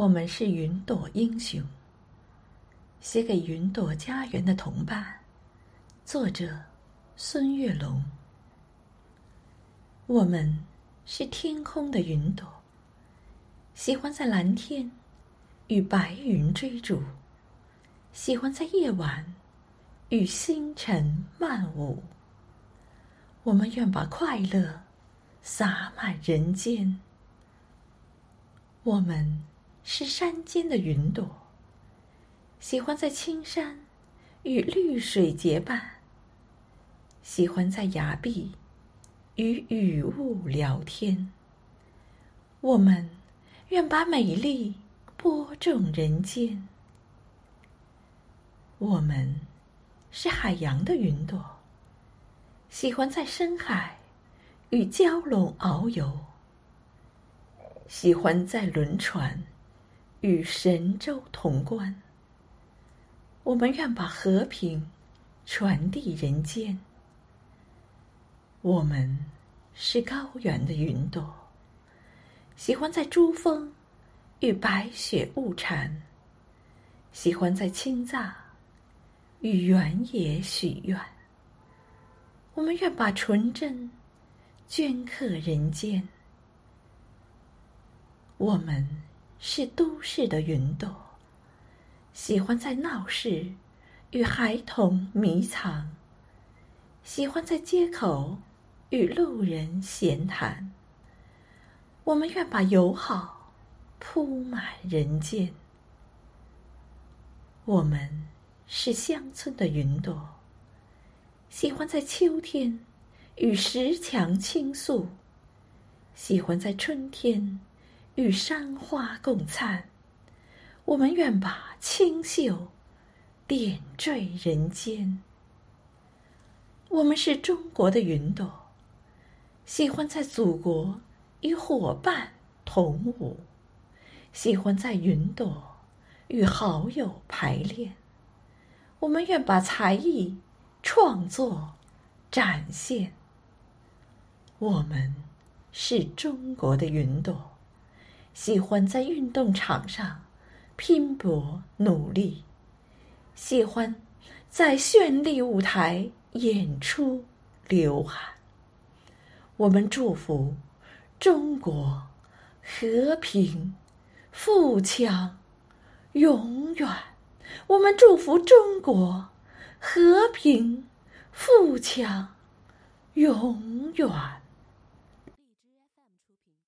我们是云朵英雄。写给云朵家园的同伴，作者孙月龙。我们是天空的云朵，喜欢在蓝天与白云追逐，喜欢在夜晚与星辰漫舞。我们愿把快乐洒满人间。我们是山间的云朵。喜欢在青山与绿水结伴，喜欢在崖壁与雨雾聊天。我们愿把美丽播种人间。我们是海洋的云朵，喜欢在深海与蛟龙遨游，喜欢在轮船与神州同观。我们愿把和平传递人间。我们是高原的云朵，喜欢在珠峰与白雪物缠，喜欢在青藏与原野许愿。我们愿把纯真镌刻人间。我们是都市的云朵。喜欢在闹市与孩童迷藏，喜欢在街口与路人闲谈。我们愿把友好铺满人间。我们是乡村的云朵，喜欢在秋天与石墙倾诉，喜欢在春天与山花共灿。我们愿把清秀点缀人间。我们是中国的云朵，喜欢在祖国与伙伴同舞，喜欢在云朵与好友排练。我们愿把才艺创作展现。我们是中国的云朵，喜欢在运动场上。拼搏努力，喜欢在绚丽舞台演出流汗。我们祝福中国和平富强永远。我们祝福中国和平富强永远。